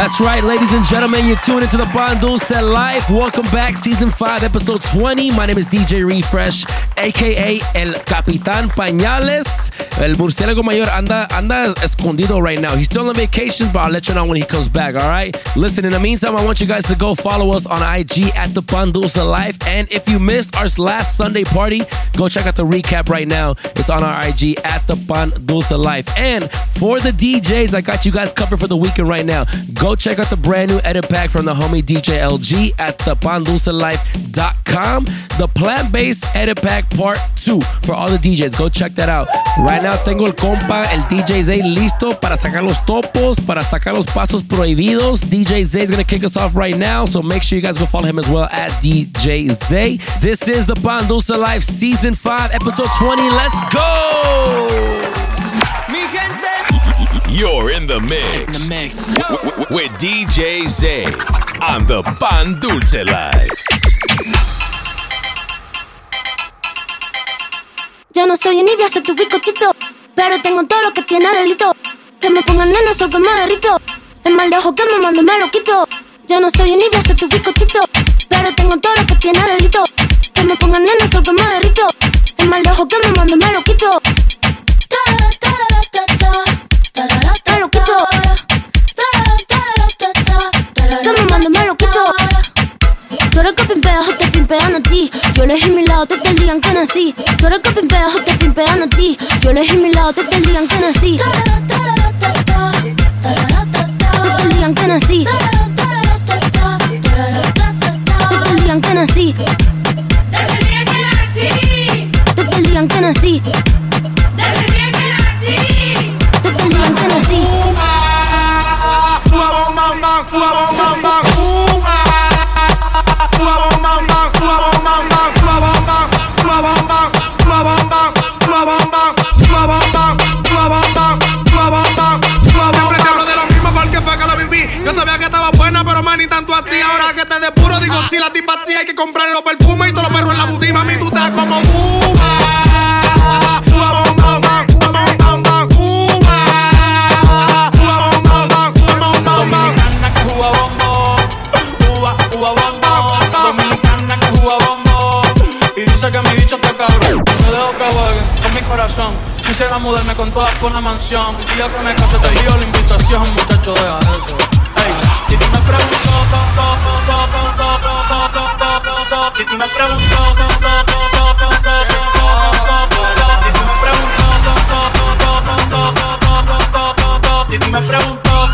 That's right, ladies and gentlemen. You're tuned into the Pan Dulce Life. Welcome back, season 5, episode 20. My name is DJ Refresh, aka El Capitán Pañales. El murciélago mayor anda, anda escondido right now. He's still on vacation, but I'll let you know when he comes back, all right? Listen, in the meantime, I want you guys to go follow us on IG at the Pan Dulce Life. And if you missed our last Sunday party, go check out the recap right now. It's on our IG at the Pan Dulce Life. And for the DJs, I got you guys covered for the weekend right now. Go check out the brand new edit pack from the homie DJ LG at thepandulcelife.com. The plant-based edit pack part 2 for all the DJs. Go check that out. Right now tengo el compa, el DJ Zay listo para sacar los topos, para sacar los pasos prohibidos. DJ Zay is going to kick us off right now, so make sure you guys go follow him as well at DJ Zay. This is the Pan Dulce Life Season 5, Episode 20. Let's go! You're in the mix. mix. w- w- with DJ Zay on the Pan Dulce Life. Yo no soy envidia, soy tu bizcochito. Pero tengo todo lo que tiene delito. Que me pongan nena, soy que me derrito. El mal de ojo que me mando me lo quito. Yo no soy envidia, soy tu bizcochito. Pero tengo todo lo que tiene delito. Que me pongan nena, soy que me derrito. El mal de ojo que me mando me lo quito. Yo elegí mi lado, te te digan que nací. Tú eres que pimpeas o te pimpean a ti. Yo elegí mi lado, te te digan que nací. Digo, si la tipa así, hay que comprarle los perfumes y todos los perros en la boutique. Mami, tú estás como uva. Bom, bom, bom, bom, bom, uva. Juega bombo, uva, uva bombo. Dominicana que juega bombo. Y dice que mi bicho está cabrón. Me dejo que juegue con mi corazón. Quisiera mudarme con todas con una mansión. Y ya que me case te envío la invitación, muchacho, deja eso. Ey, y tú me y tú me preguntó, y tú me preguntó, y tú me preguntó,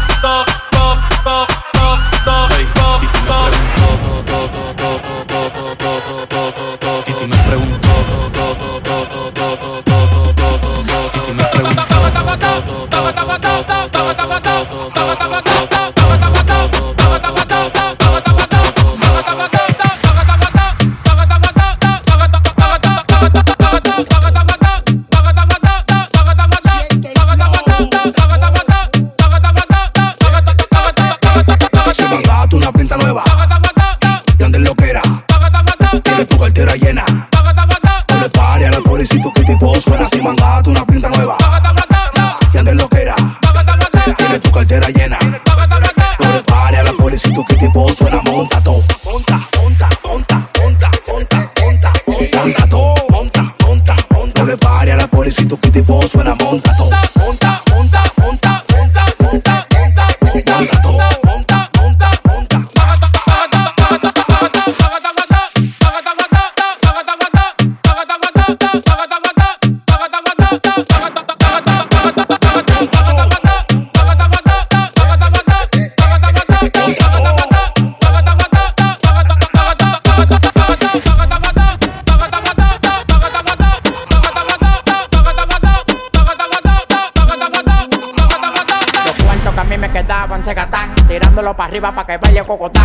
该发扬光光。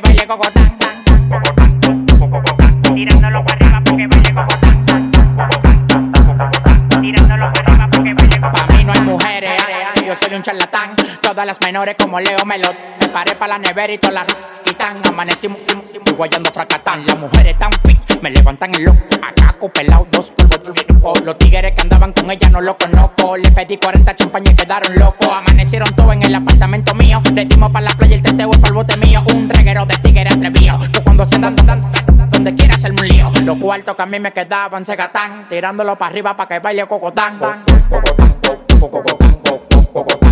Para arriba para que baile cocotán. Tirándolo para arriba para que baile cocotán. Tirándolo para arriba para que baile cocotán. Pa' mí no hay mujeres, ah, yo soy un charlatán. Todas las menores como Leo Melot. Me paré para la nevera y todas las Amanecimos, y guayando fracatán. Las mujeres tan fit, me levantan el loco. Acá pelado, dos polvos de. Los tigres que andaban con ella no lo conozco. Le pedí 40 champañas y quedaron locos. Amanecieron todos en el apartamento mío. Le dimos para la playa el teteo para el bote mío. Un reguero de tigres atrevido. Que cuando se dan, donde quiera hacerme un lío. Los cuartos que a mí me quedaban se gatán. Tirándolo para arriba para que baile cocotán, cocotán, cocotán,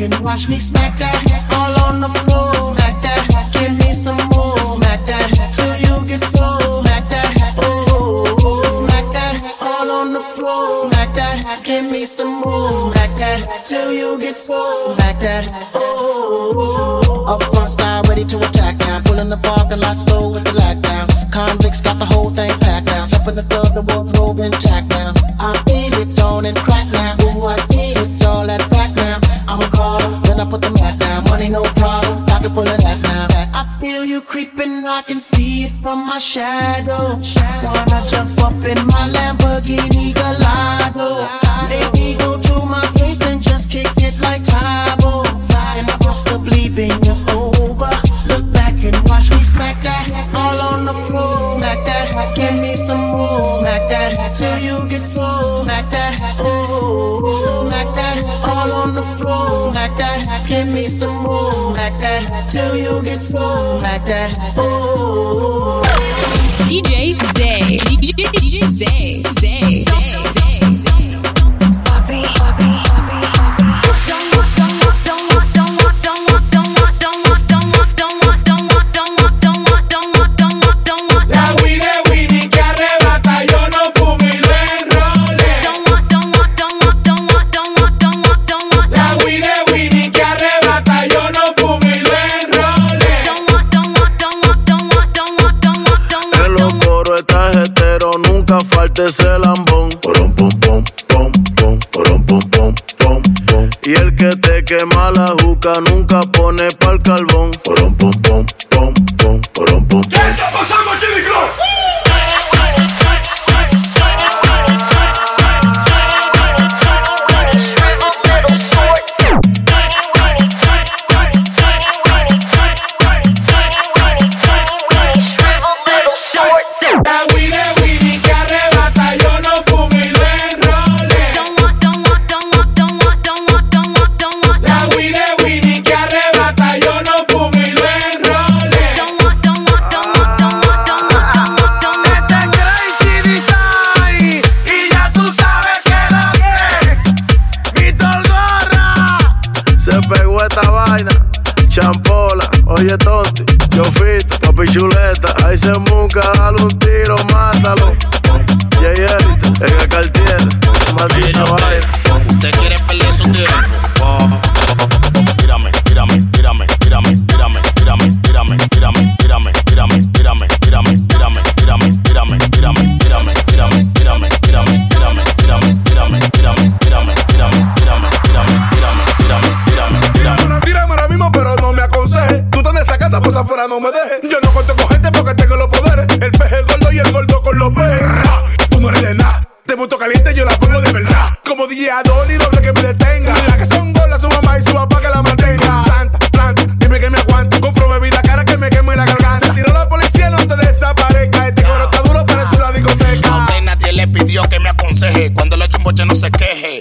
And watch me smack that all on the floor. Smack that, give me some more. Smack that till you get so. Smack that, oh, smack that all on the floor. Smack that, give me some more. Smack that till you get so. Smack that, oh. Up front style ready to attack now. Pulling the parking lot slow with the lockdown. Convicts got the whole thing packed now. Step in the club, the wardrobe Money no problem, pocket full of that now. I feel you creeping, I can see it from my shadow. Wanna jump up in my Lamborghini Gallardo? Maybe go to my place and just kick it like Tae Bo. And I possibly bend you over. Look back and watch me smack that all on the floor. Smack that, give me some more. Smack that till you get so. Smack that, oh. Smack that the floor. Smack that, give me some more. Smack that till you get so. Smack that, oh. DJ Zay. DJ, DJ. Zay. Zay. Nunca falta ese lambón. Porom, pom, pom, pom, pom, porom, pom, pom, pom, pom. Y el que te quema la juca nunca pone pa'l carbón. Porom, pom, pom, pom, pom, porom, pom, pom. Pegó esta vaina, champola, oye tonti, yo fit, papi chuleta, ahí se muca, dale un tiro, mátalo. Se queje.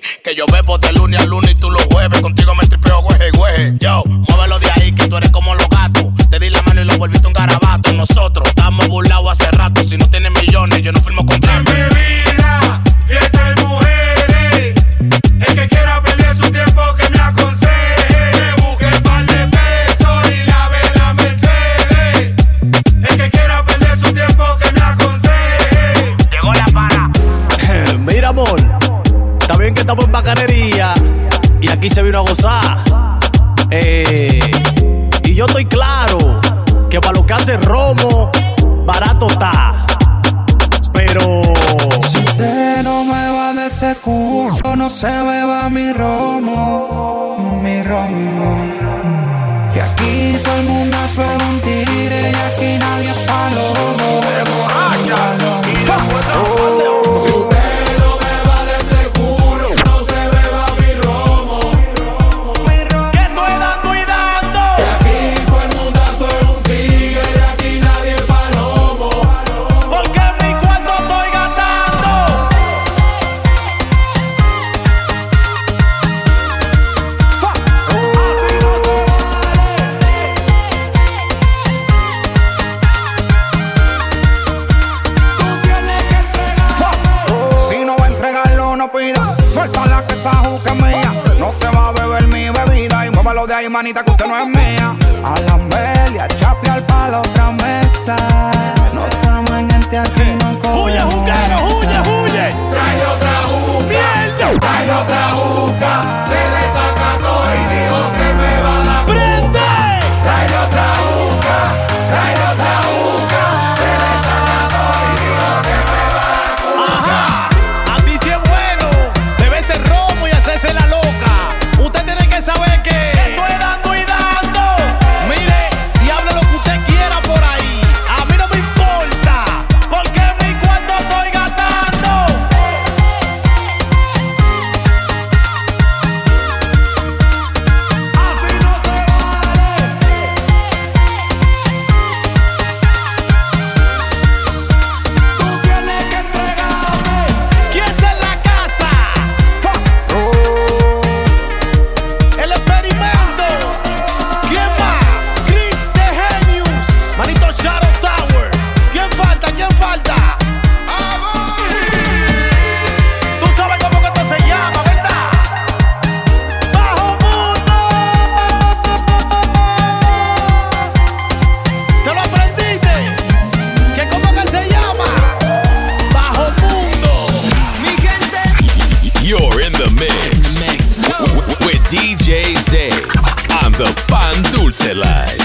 The Pan Dulce Life.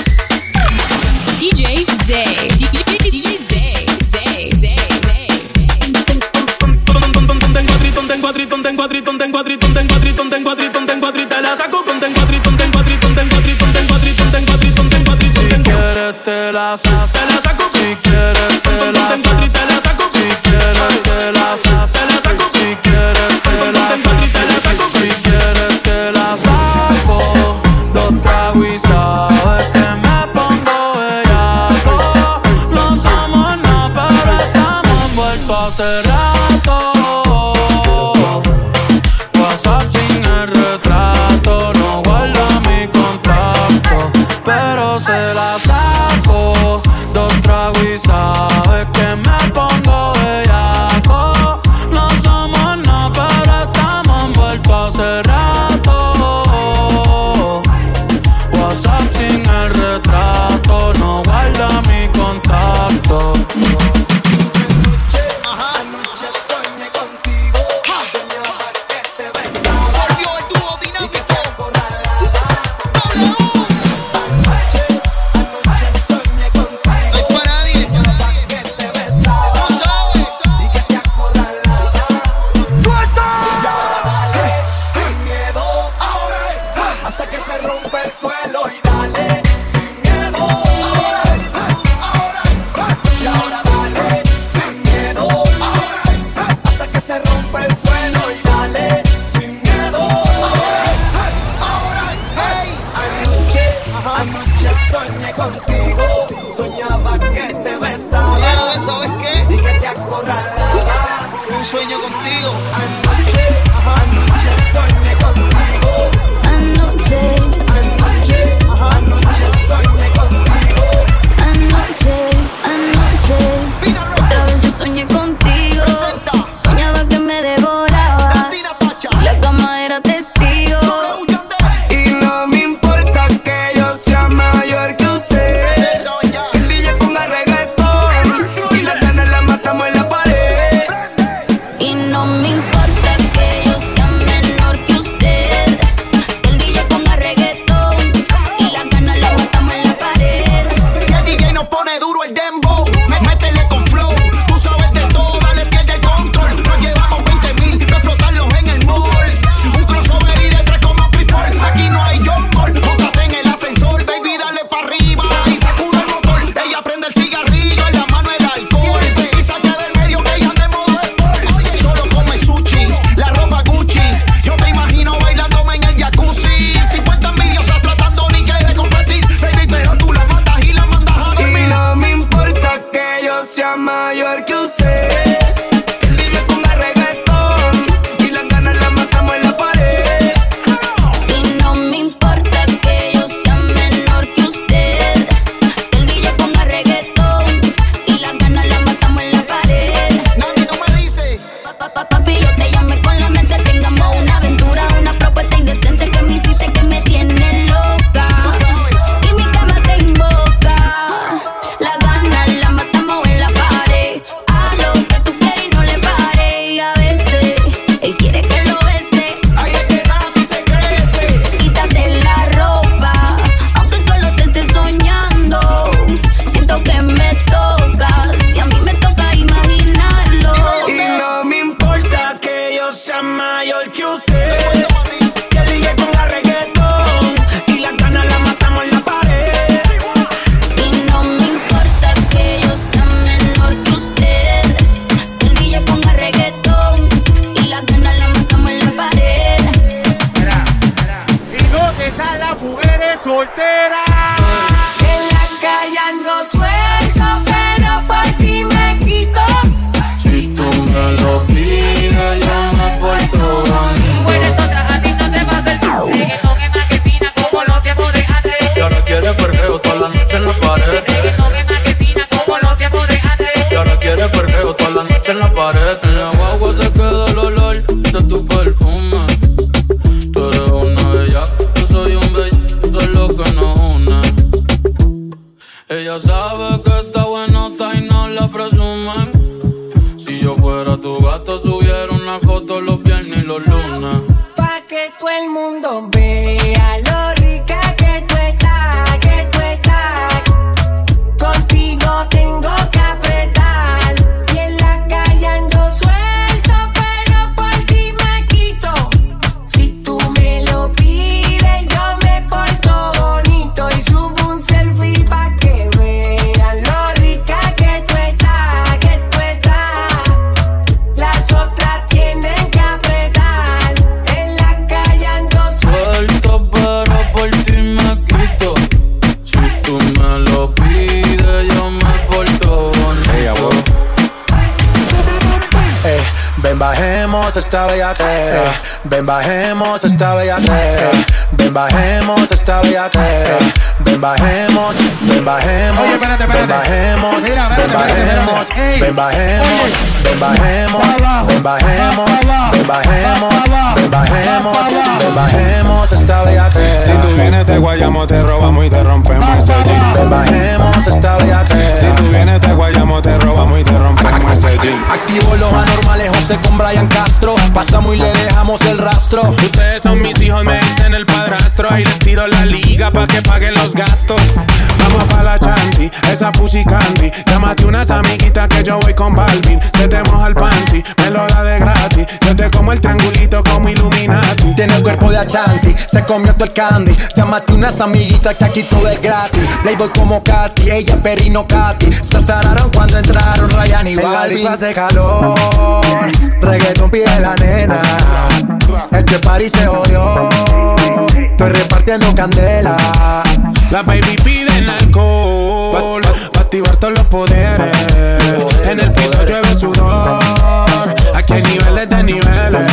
DJ Zay. sueño contigo. Anoche, anoche soñé contigo. Bajemos esta bella Ven bajemos esta bellaquera. Ven bajemos, ven bajemos. Oye, espérate, espérate. Ven bajemos, mira, ven bajemos, ven bajemos, ven bajemos, ven bajemos, ven bajemos, ven bajemos, ven bajemos esta bellaquera. Si tú vienes te guayamos, te robamos y te rompemos ese jean. Ven bajemos esta bellaquera. Si tú vienes te guayamos, te robamos y te rompemos ese jean. Activo los anormales, José con Brian Castro. Pasamos y le dejamos el rastro. Ustedes son mis hijos, me dicen el padre Castro y les tiro la liga pa' que paguen los gastos. Vamos pa' la chanti, esa pussy candy. Llámate unas amiguitas que yo voy con Balvin. Se te moja el panty, me lo da de gratis. Yo te como el triangulito como Illuminati. Tiene el cuerpo de Achanti, se comió todo el candy. Llámate unas amiguitas que aquí todo es gratis. Playboy como Katy, ella es Perino Katy. Se azararon cuando entraron Ryan y Balvin. hace calor, reggaeton pide la nena. Este party se jodió. Estoy repartiendo candela. La baby piden alcohol. Pa, activar todos los poderes. En el piso llueve sudor. Aquí hay niveles de niveles.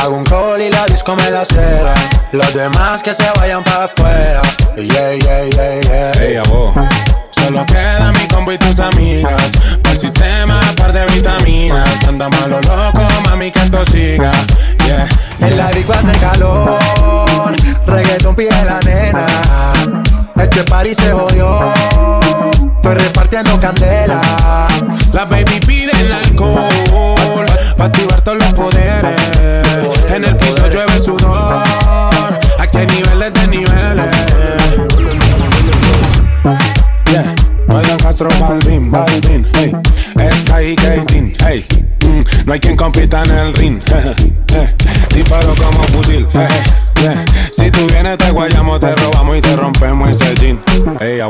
Hago un call y la disco me la cera. Los demás que se vayan para afuera. Yeah, yeah, yeah, yeah. Vos. Solo queda mi combo y tus amigas. Para el sistema, par de vitaminas. Anda malo loco, mami, que esto siga. Yeah. En la disco hace calor. Reggaeton pide la nena. Este party se jodió. Estoy repartiendo candela. La baby pide el alcohol. Pa' activar todos los poderes. En el piso llueve sudor. Aquí hay niveles de niveles. Yeah. Brian Castro Balvin, Balvin, hey. Sky y Katin, hey. Mm, no hay quien compita en el ring. eh. Disparo como fusil. eh. Si tú vienes te guayamos, te robamos y te rompemos ese jean. Hey, a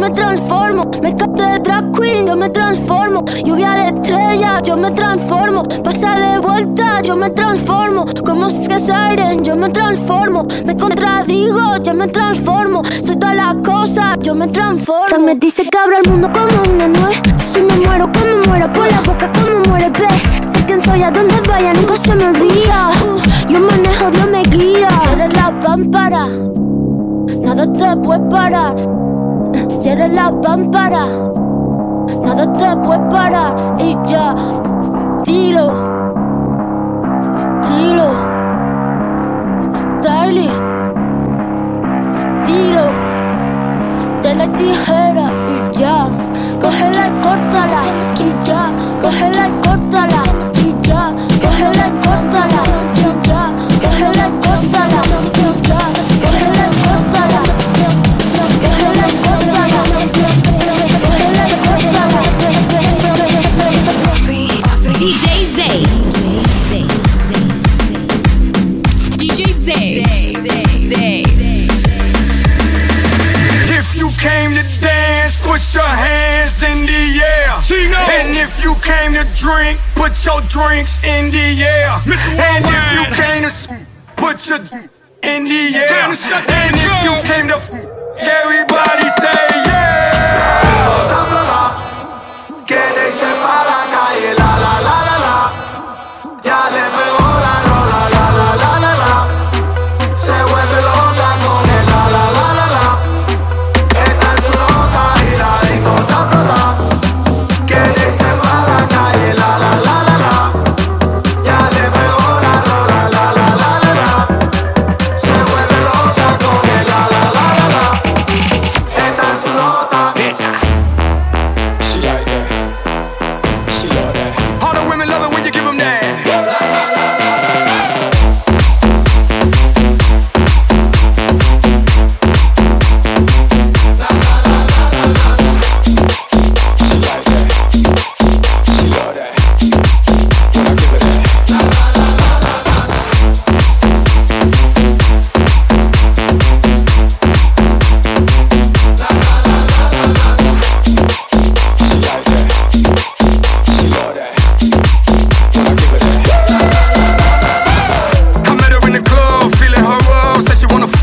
me transformo. Me capto de drag queen, yo me transformo. Lluvia de estrella, yo me transformo. Pasa de vuelta, yo me transformo. Como que Siren, yo me transformo. Me contradigo, yo me transformo. Soy todas las cosas, yo me transformo. Me dice que abro el mundo como una nuez. Si me muero, como muero, por la boca, como muere, ve. Sé quién soy, a donde vaya, nunca se me olvida. Yo manejo, Dios me guía. Eres la pámpara, nada te puede parar. Si eres la pámpara, nada te puede parar. Y ya, dilo, dilo, stylist, dilo, de la if you came to drink, put your drinks in the air. And if you came to put your in the air. And if you came to everybody say she wanna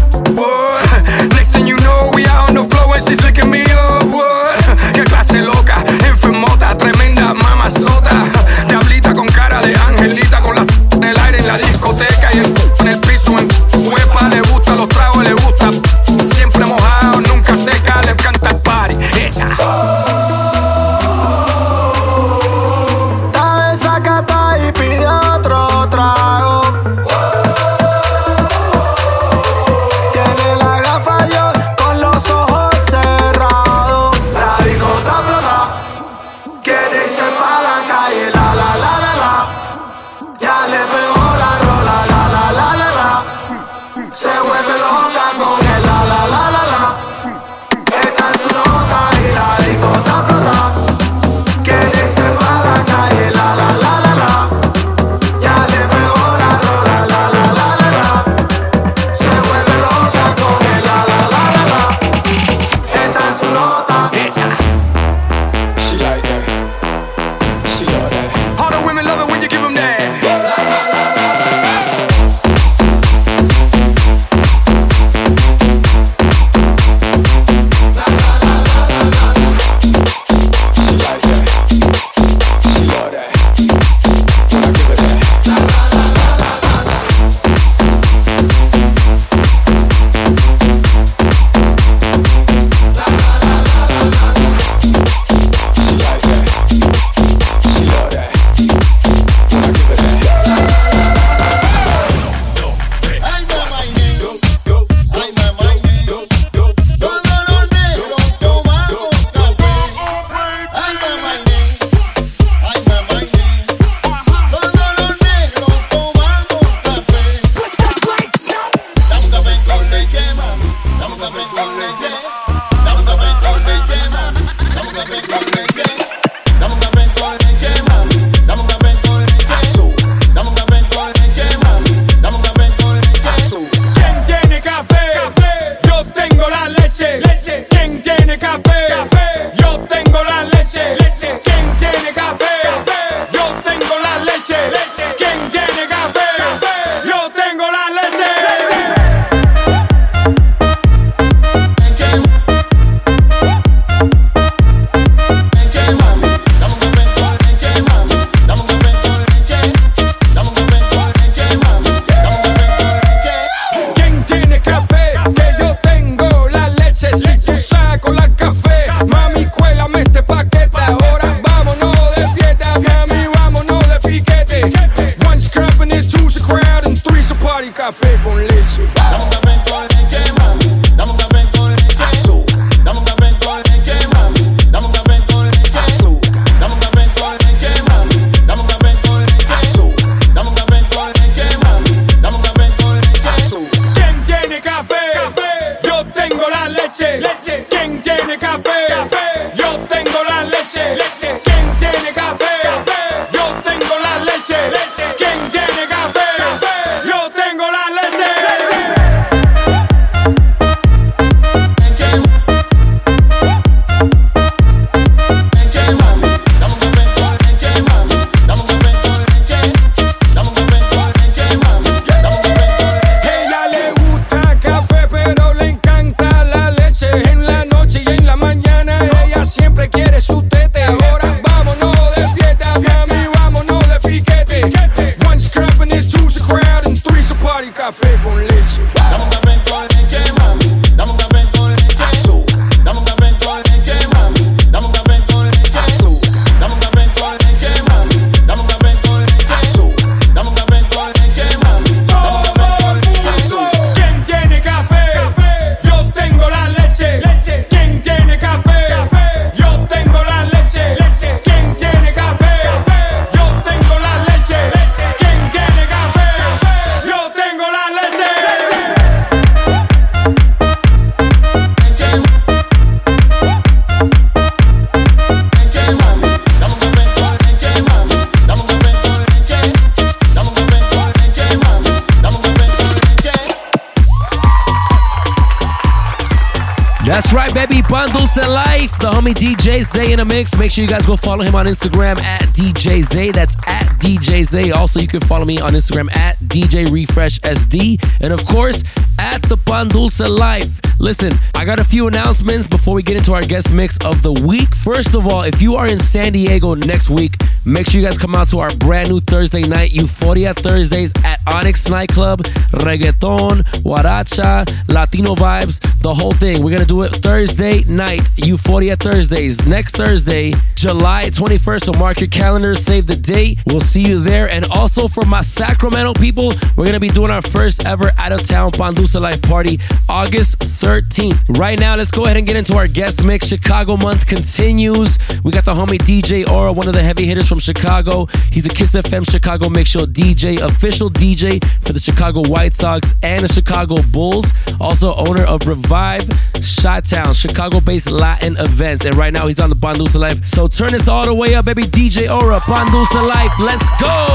homie DJ Zay in a mix. Make sure you guys go follow him on Instagram at DJ Zay. That's at DJ Zay. Also, you can follow me on Instagram at DJ Refresh SD. And of course, at the Pan Dulce Life. Listen, I got a few announcements before we get into our guest mix of the week. First of all, if you are in San Diego next week, make sure you guys come out to our brand new Thursday night, Euphoria Thursdays at Onyx Nightclub. Reggaeton, Guaracha, Latino vibes, the whole thing. We're gonna do it Thursday night, Euphoria Thursdays. Next Thursday, July 21st. So mark your calendar, save the date. We'll see you there. And also for my Sacramento people, we're gonna be doing our first ever out of town Pan Dulce Life party August 13th. Right now, let's go ahead and get into our guest mix. Chicago month continues. We got the homie DJ Ora, one of the heavy hitters from Chicago. He's a Kiss FM Chicago Mix Show DJ, official DJ for the Chicago White Sox and the Chicago Bulls. Also owner of Revive Shot Town, Chicago-based Latin events. And right now he's on the Pan Dulce Life. So turn this all the way up, baby. DJ Ora, Bandusa Life. Let's go.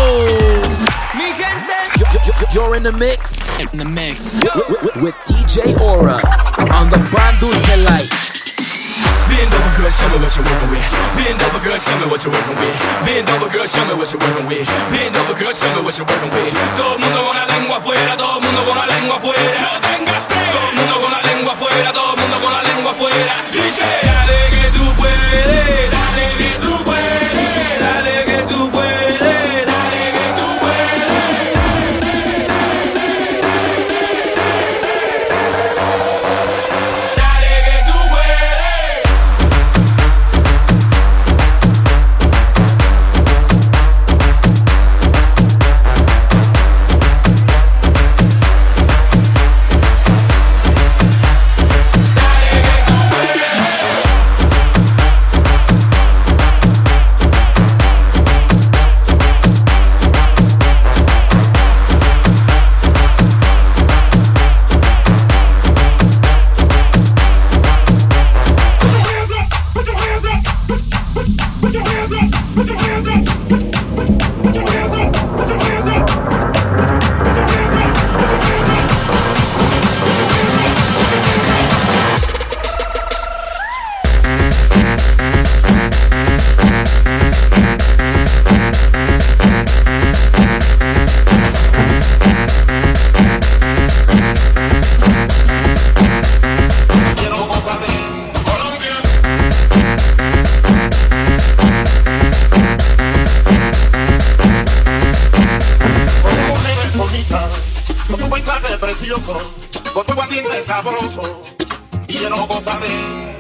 You're in the mix. In the mix. With DJ Ora on the Pan Dulce Life. Bend over, girl, show me what you're working with. Bend over, girl, show me what you're working with. Bend over, girl, show me what you're working with. Bend over, girl, show me what you're working with. Todo el mundo con la lengua afuera, todo el mundo con la lengua afuera. No tengas fe. Todo el mundo con la lengua afuera, todo el mundo con la lengua afuera. Dice, dale que tú puedes, dale que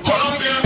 Colombia.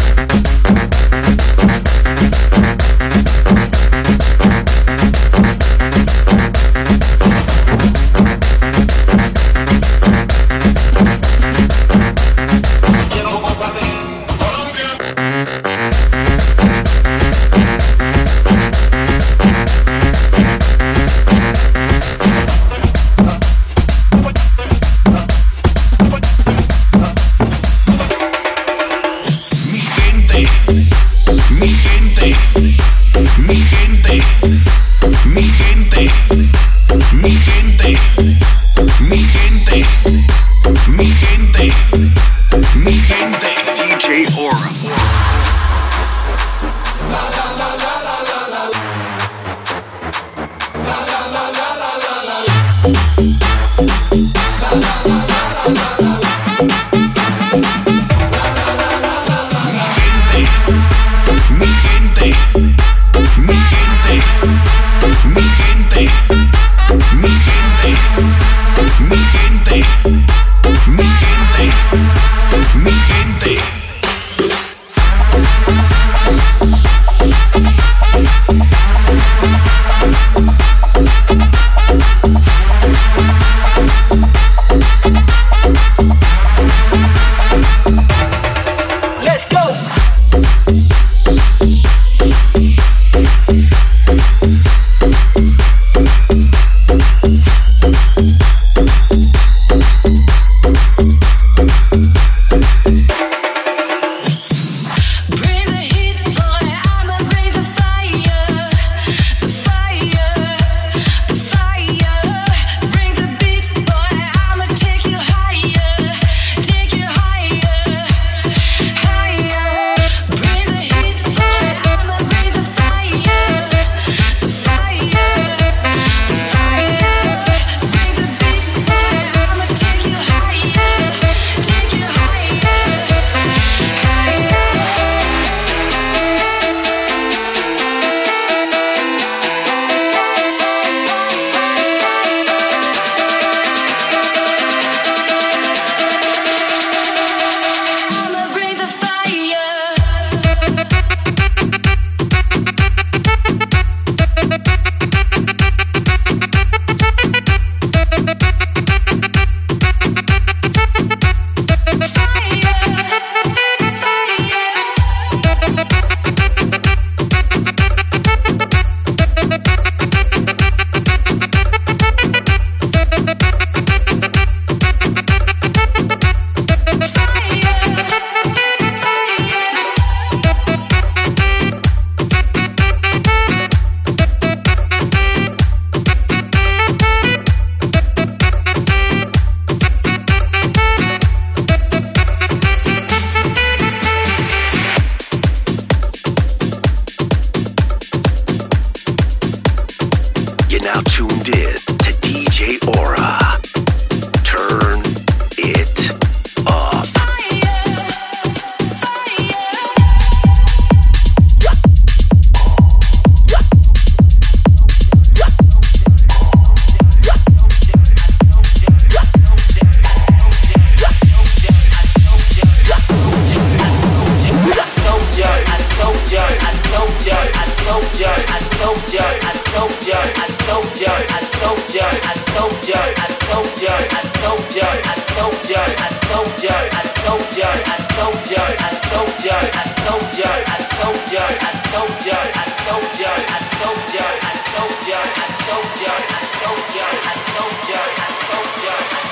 I told ya. I told ya. I told ya. I told ya. I told ya. I told ya. I told ya. I told ya. I told ya. I told ya. I told ya. I told ya. I told soldier, soldier, soldier, soldier.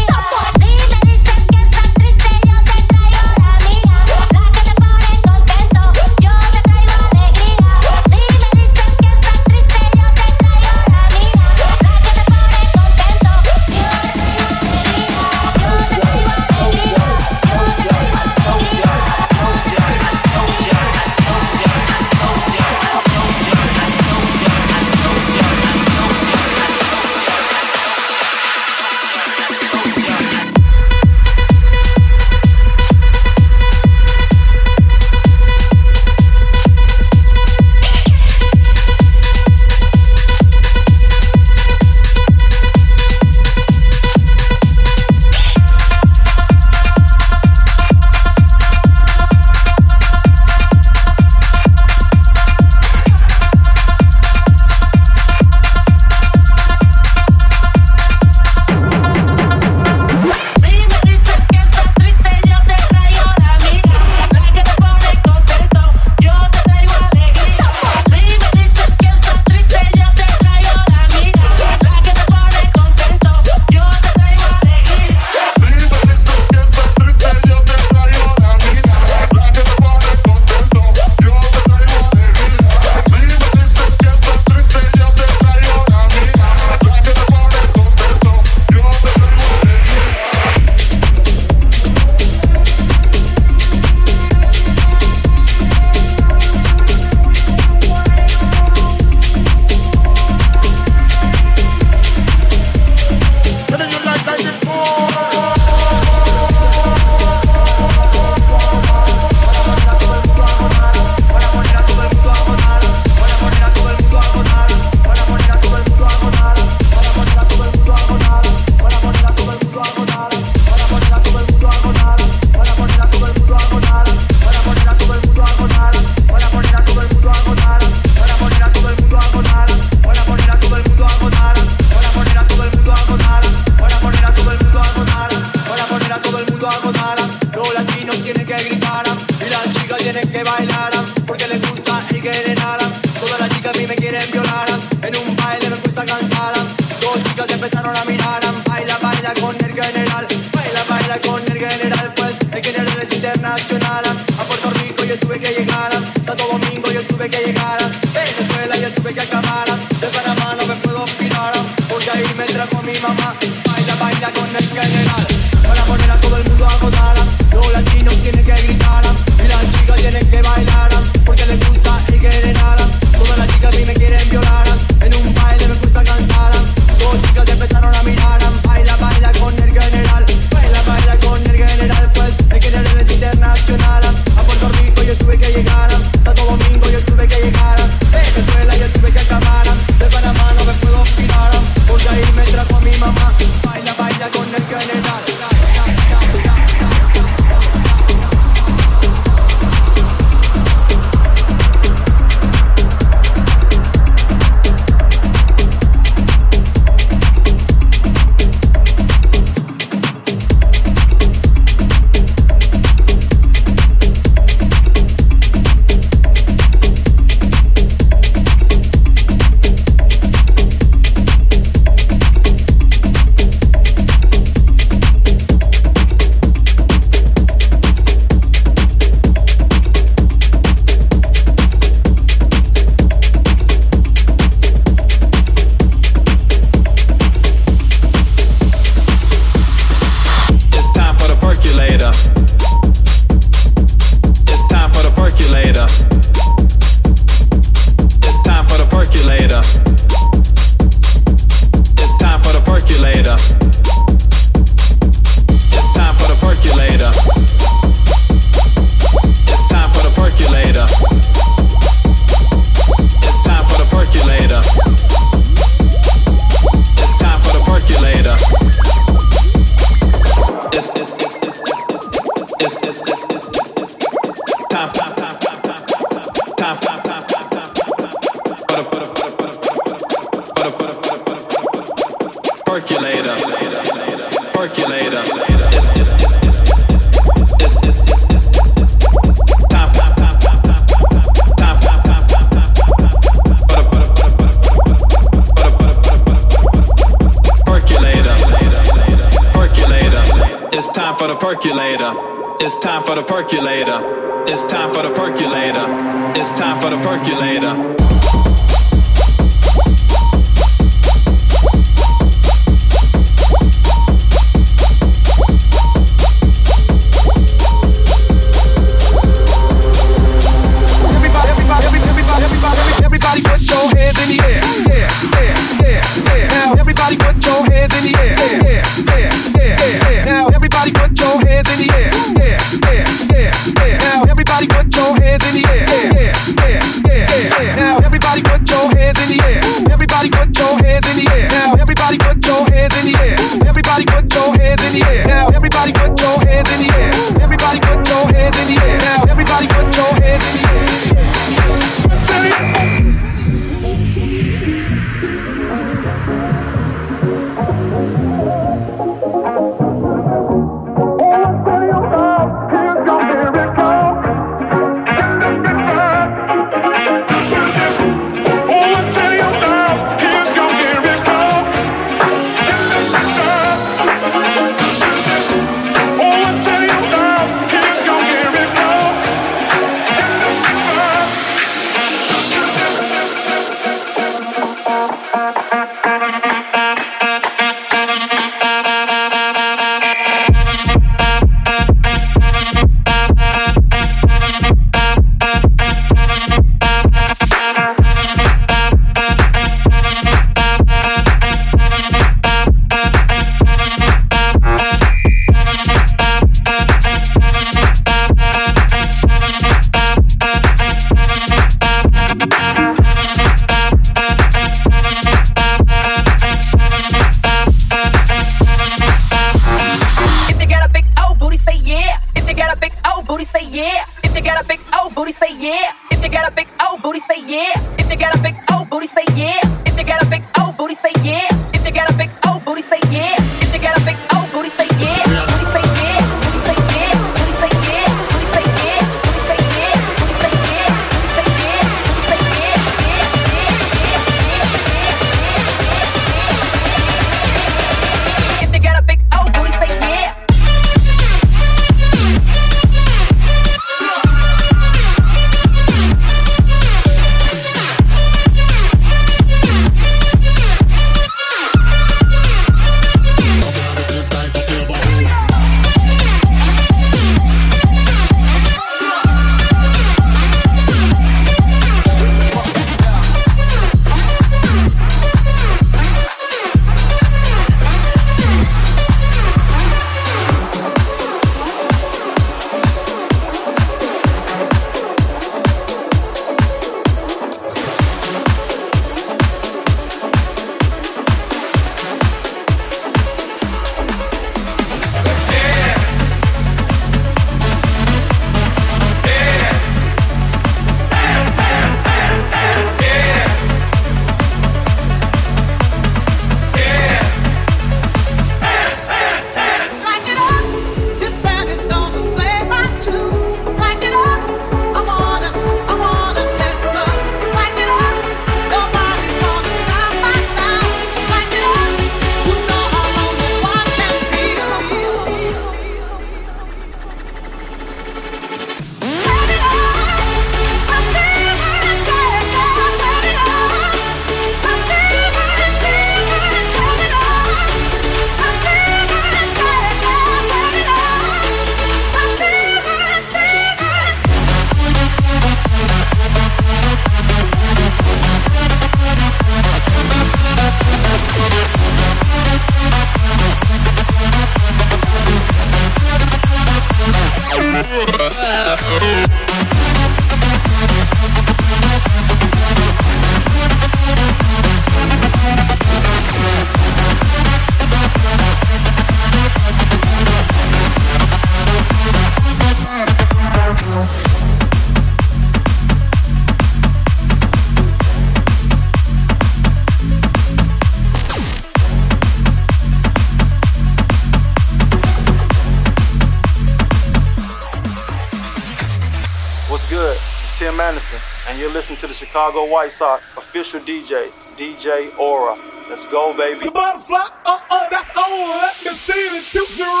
listen to the Chicago White Sox official DJ, DJ Ora. Let's go, baby. The butterfly, uh uh, that's all. Let me see the two zero.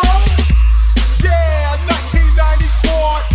Yeah, 1994.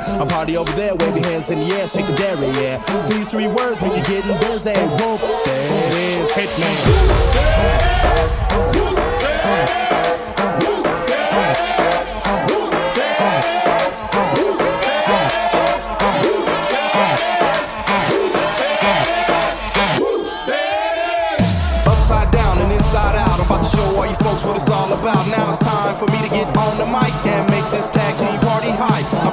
A party over there, wave your hands in the air, shake the dairy, yeah. These three words when you're getting busy. Whoop, that is Hitman. Whoop, dance, whoop, whoop, whoop, whoop, whoop, whoop. Upside down and inside out, I'm to show all you folks what it's all about. Now it's time for me to get on the mic and make this tag team party hype.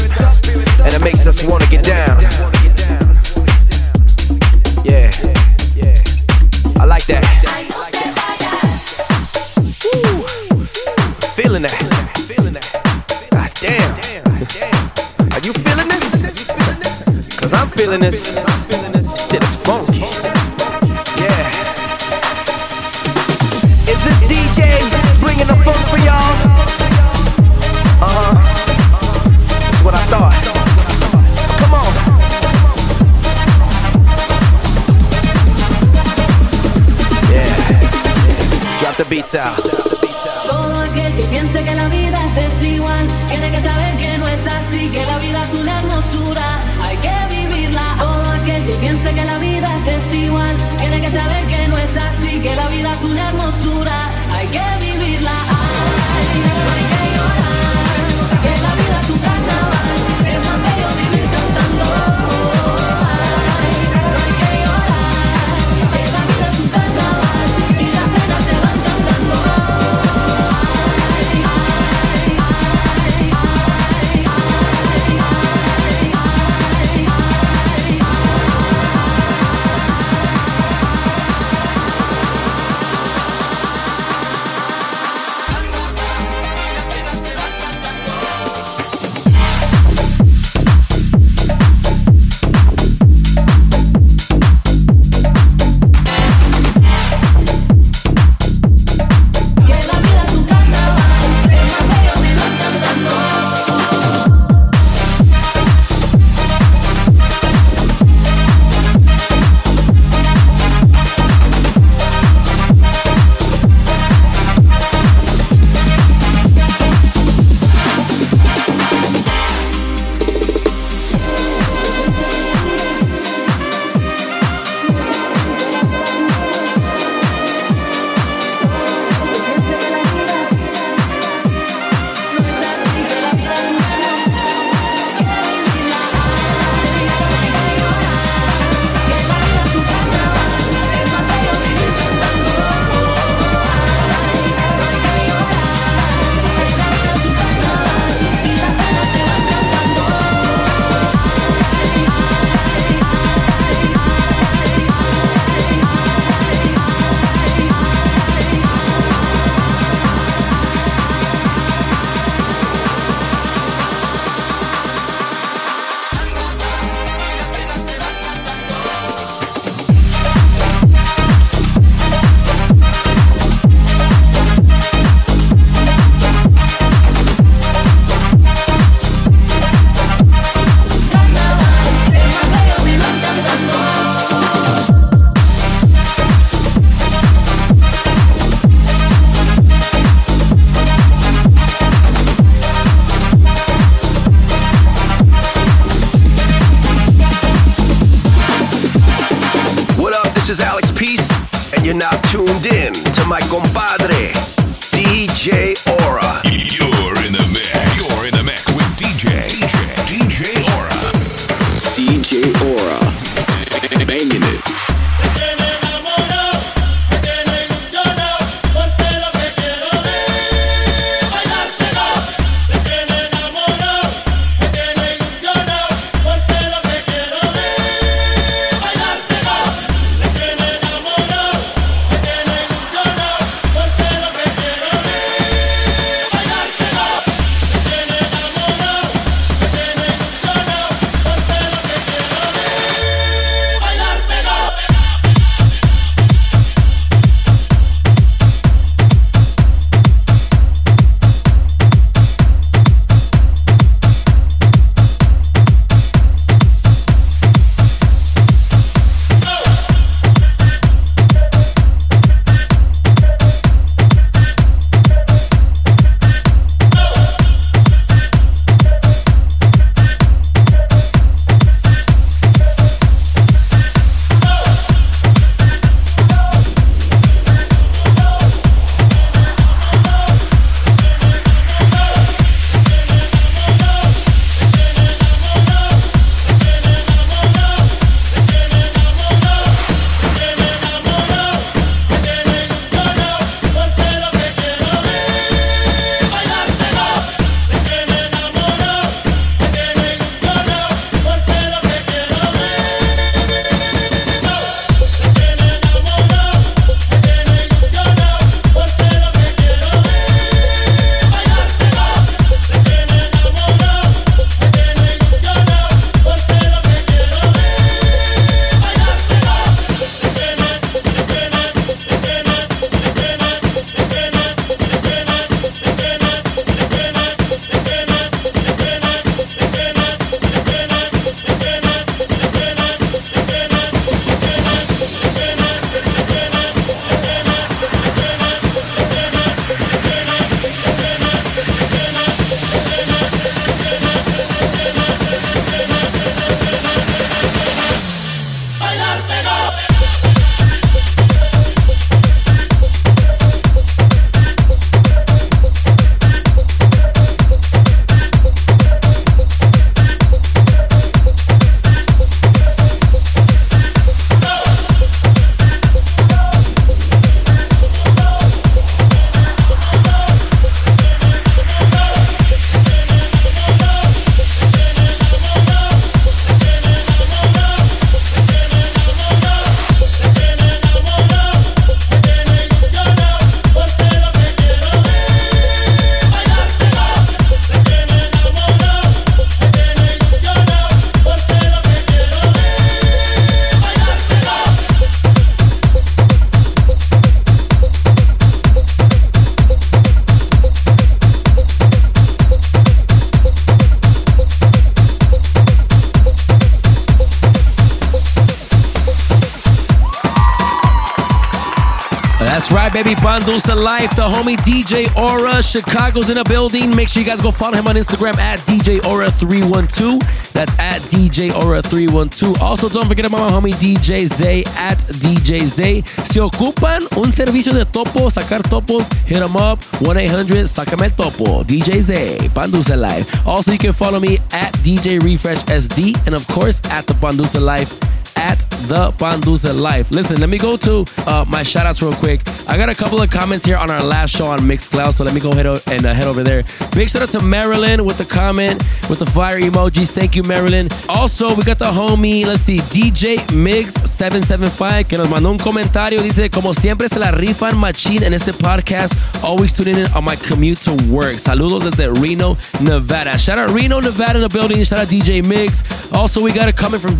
and it makes us wanna get down. Yeah, I like that. Feeling that. God damn. Are you feeling this? Cause I'm feeling this. out. Pan Dulce Life, the homie DJ Ora. Chicago's in a building. Make sure you guys go follow him on Instagram at DJ Ora312. That's at DJ Ora312. Also, don't forget about my homie DJ Zay at DJ Zay. Si ocupan un servicio de topo, sacar topos, hit him up 1 800 Sácame el Topo. DJ Zay, Pan Dulce Life. Also, you can follow me at DJ Refresh SD and, of course, at the Bandusa Life at the Pan Dulce Life. Listen, let me go to uh, my shout outs real quick. I got a couple of comments here on our last show on Mixcloud, so let me go ahead and uh, head over there. Big shout out to Marilyn with the comment with the fire emojis. Thank you, Marilyn. Also, we got the homie, let's see, DJ Mix775, que nos mandó un comentario. Dice, como siempre se la rifan machine en este podcast. Always tuning in on my commute to work. Saludos desde Reno, Nevada. Shout out Reno, Nevada in the building. Shout out DJ Mix. Also, we got a comment from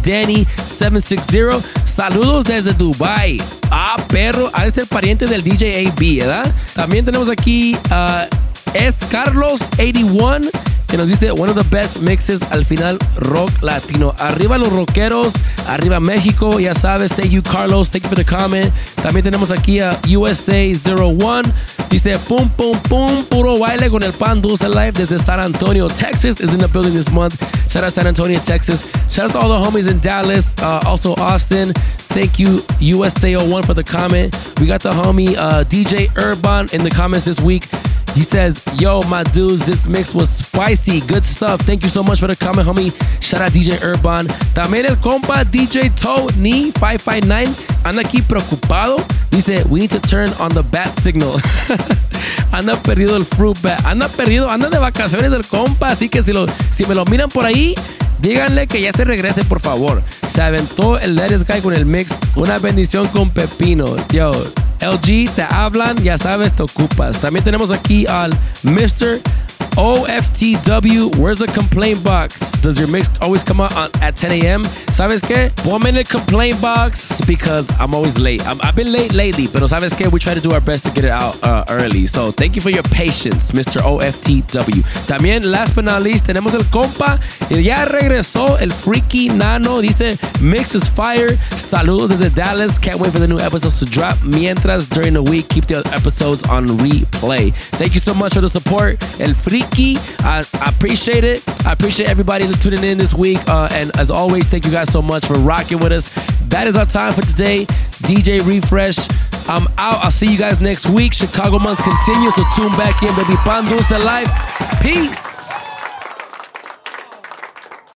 Danny760. Saludos desde Dubai. Ah, perro. Ha de ser pariente del DJ AB, ¿verdad? También tenemos aquí a es Carlos81 que nos dice one of the best mixes al final rock latino. Arriba los rockeros, arriba México, ya sabes. Thank you Carlos, thank you for the comment. También tenemos aquí a USA01. Dice pum pum pum, puro baile con el Pan Dulce Life desde San Antonio, Texas is in the building this month. Shout out San Antonio, Texas. Shout out to all the homies in Dallas, uh, also Austin. Thank you, USA01, for the comment. We got the homie uh, DJ Urban in the comments this week. He says, Yo, my dudes, this mix was spicy. Good stuff. Thank you so much for the comment, homie. Shout out DJ Urban. También el compa DJ Tony 559 anda aquí preocupado. Dice, We need to turn on the bat signal. anda perdido el fruit bat. Anda perdido, anda de vacaciones el compa. Así que si, lo, si me lo miran por ahí, Díganle que ya se regrese, por favor. Se aventó el Let It Guy con el mix. Una bendición con Pepino. Yo, LG, te hablan, ya sabes, te ocupas. También tenemos aquí al Mr. OFTW, where's the complaint box? Does your mix always come out on, at 10 a.m.? ¿Sabes qué? Ponme en el complaint box because I'm always late. I'm, I've been late lately, pero ¿sabes qué? We try to do our best to get it out uh, early. So thank you for your patience, Mr. OFTW. También, last but not least, tenemos el compa. Ya regresó el freaky nano. Dice, mix is fire. Saludos desde Dallas. Can't wait for the new episodes to drop. Mientras, during the week, keep the episodes on replay. Thank you so much for the support. El freaky. I, I appreciate it. I appreciate everybody tuning in this week. Uh, and as always, thank you guys so much for rocking with us. That is our time for today. DJ Refresh. I'm out. I'll see you guys next week. Chicago month continues. So tune back in, baby. Pan Dulce Life. Peace.